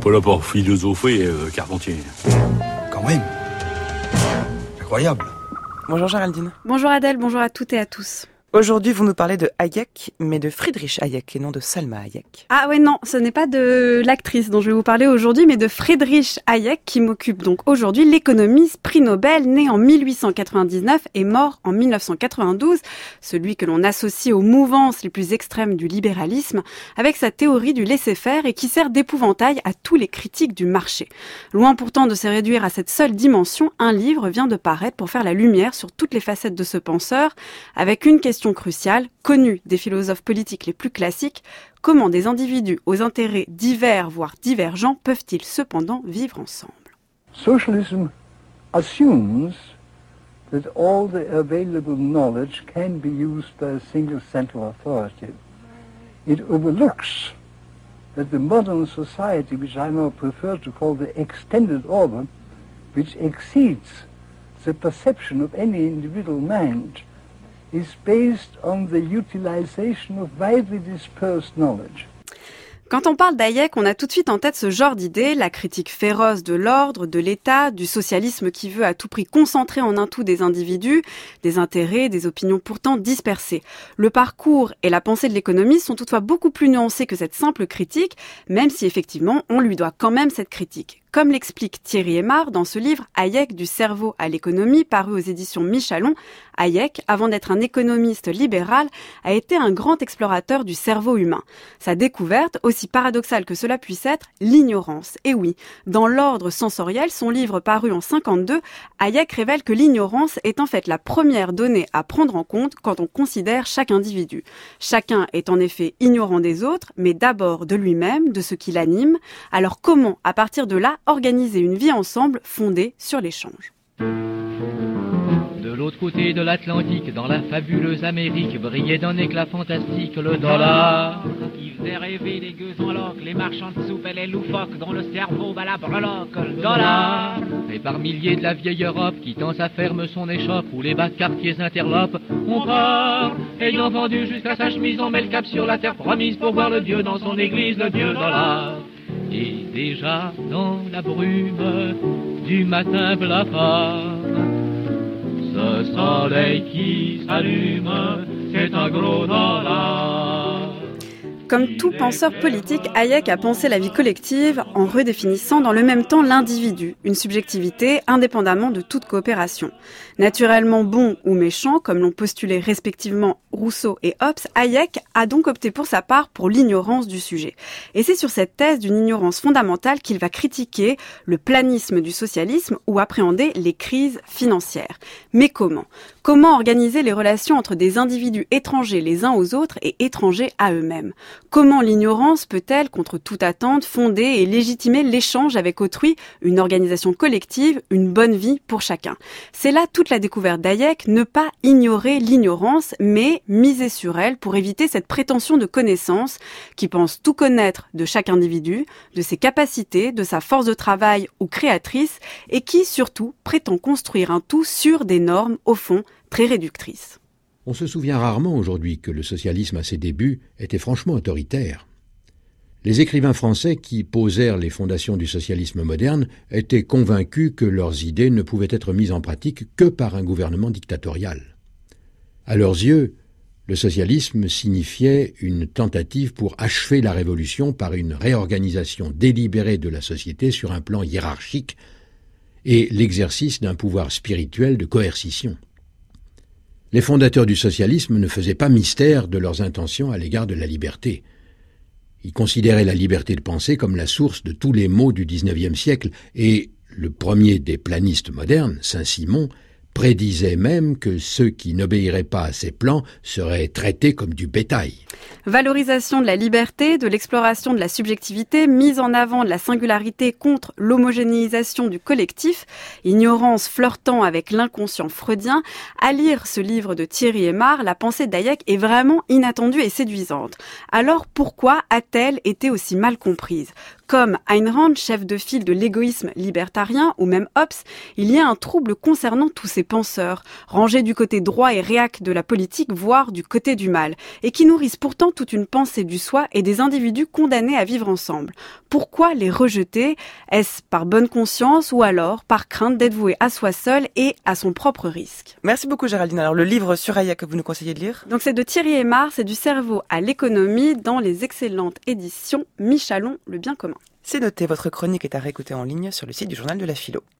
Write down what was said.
pas là pour philosopher, euh, Carpentier. Quand même. Incroyable. Bonjour Géraldine. Bonjour Adèle, bonjour à toutes et à tous. Aujourd'hui, vous nous parlez de Hayek, mais de Friedrich Hayek et non de Salma Hayek. Ah ouais, non, ce n'est pas de l'actrice dont je vais vous parler aujourd'hui, mais de Friedrich Hayek qui m'occupe donc aujourd'hui, l'économiste prix Nobel, né en 1899 et mort en 1992, celui que l'on associe aux mouvances les plus extrêmes du libéralisme, avec sa théorie du laisser-faire et qui sert d'épouvantail à tous les critiques du marché. Loin pourtant de se réduire à cette seule dimension, un livre vient de paraître pour faire la lumière sur toutes les facettes de ce penseur, avec une question cruciale, connue des philosophes politiques les plus classiques, comment des individus aux intérêts divers, voire divergents, peuvent-ils cependant vivre ensemble? Socialism assumes that all the available knowledge can be used by a single central authority. It overlooks that the modern society, which I now prefer to call the extended order, which exceeds the perception of any individual mind, Quand on parle d'Hayek, on a tout de suite en tête ce genre d'idée, la critique féroce de l'ordre, de l'État, du socialisme qui veut à tout prix concentrer en un tout des individus, des intérêts, des opinions pourtant dispersées. Le parcours et la pensée de l'économie sont toutefois beaucoup plus nuancés que cette simple critique, même si effectivement on lui doit quand même cette critique. Comme l'explique Thierry Aymar dans ce livre Hayek du cerveau à l'économie paru aux éditions Michalon, Hayek, avant d'être un économiste libéral, a été un grand explorateur du cerveau humain. Sa découverte, aussi paradoxale que cela puisse être, l'ignorance. Et oui, dans l'ordre sensoriel, son livre paru en 52, Hayek révèle que l'ignorance est en fait la première donnée à prendre en compte quand on considère chaque individu. Chacun est en effet ignorant des autres, mais d'abord de lui-même, de ce qui l'anime. Alors comment, à partir de là, organiser une vie ensemble fondée sur l'échange. De l'autre côté de l'Atlantique, dans la fabuleuse Amérique, brillait d'un éclat fantastique le dollar. Qui faisait rêver les gueux en loques, les marchands de soupe et les loufoques, dont le cerveau bat la breloque, le dollar. Et par milliers de la vieille Europe, qui tend sa ferme son échoppe, où les bas quartiers interlopent, on part, ayant vendu jusqu'à sa chemise, on met le cap sur la terre promise pour voir le Dieu dans son église, le Dieu dollar. Et déjà dans la brume du matin blafard, ce soleil qui s'allume, c'est un gros dollar. Comme tout penseur politique, Hayek a pensé la vie collective en redéfinissant dans le même temps l'individu, une subjectivité indépendamment de toute coopération. Naturellement bon ou méchant, comme l'ont postulé respectivement Rousseau et Hobbes, Hayek a donc opté pour sa part pour l'ignorance du sujet. Et c'est sur cette thèse d'une ignorance fondamentale qu'il va critiquer le planisme du socialisme ou appréhender les crises financières. Mais comment? Comment organiser les relations entre des individus étrangers les uns aux autres et étrangers à eux-mêmes? Comment l'ignorance peut-elle, contre toute attente, fonder et légitimer l'échange avec autrui, une organisation collective, une bonne vie pour chacun? C'est là toute la découverte d'Hayek, ne pas ignorer l'ignorance, mais miser sur elle pour éviter cette prétention de connaissance qui pense tout connaître de chaque individu, de ses capacités, de sa force de travail ou créatrice, et qui surtout prétend construire un tout sur des normes, au fond, très réductrices. On se souvient rarement aujourd'hui que le socialisme à ses débuts était franchement autoritaire. Les écrivains français qui posèrent les fondations du socialisme moderne étaient convaincus que leurs idées ne pouvaient être mises en pratique que par un gouvernement dictatorial. À leurs yeux, le socialisme signifiait une tentative pour achever la révolution par une réorganisation délibérée de la société sur un plan hiérarchique et l'exercice d'un pouvoir spirituel de coercition. Les fondateurs du socialisme ne faisaient pas mystère de leurs intentions à l'égard de la liberté. Ils considéraient la liberté de penser comme la source de tous les maux du XIXe siècle, et le premier des planistes modernes, Saint-Simon, prédisait même que ceux qui n'obéiraient pas à ses plans seraient traités comme du bétail. Valorisation de la liberté, de l'exploration de la subjectivité, mise en avant de la singularité contre l'homogénéisation du collectif, ignorance flirtant avec l'inconscient freudien, à lire ce livre de Thierry Aymar, la pensée d'Hayek est vraiment inattendue et séduisante. Alors pourquoi a-t-elle été aussi mal comprise? Comme Ayn Rand, chef de file de l'égoïsme libertarien, ou même Hobbes, il y a un trouble concernant tous ces penseurs, rangés du côté droit et réac de la politique, voire du côté du mal, et qui nourrissent pourtant toute une pensée du soi et des individus condamnés à vivre ensemble. Pourquoi les rejeter? Est-ce par bonne conscience ou alors par crainte d'être voué à soi seul et à son propre risque? Merci beaucoup Géraldine. Alors le livre sur Hayek que vous nous conseillez de lire? Donc c'est de Thierry Aymar, c'est du cerveau à l'économie dans les excellentes éditions Michalon, le bien commun. C'est noté, votre chronique est à réécouter en ligne sur le site du journal de la philo.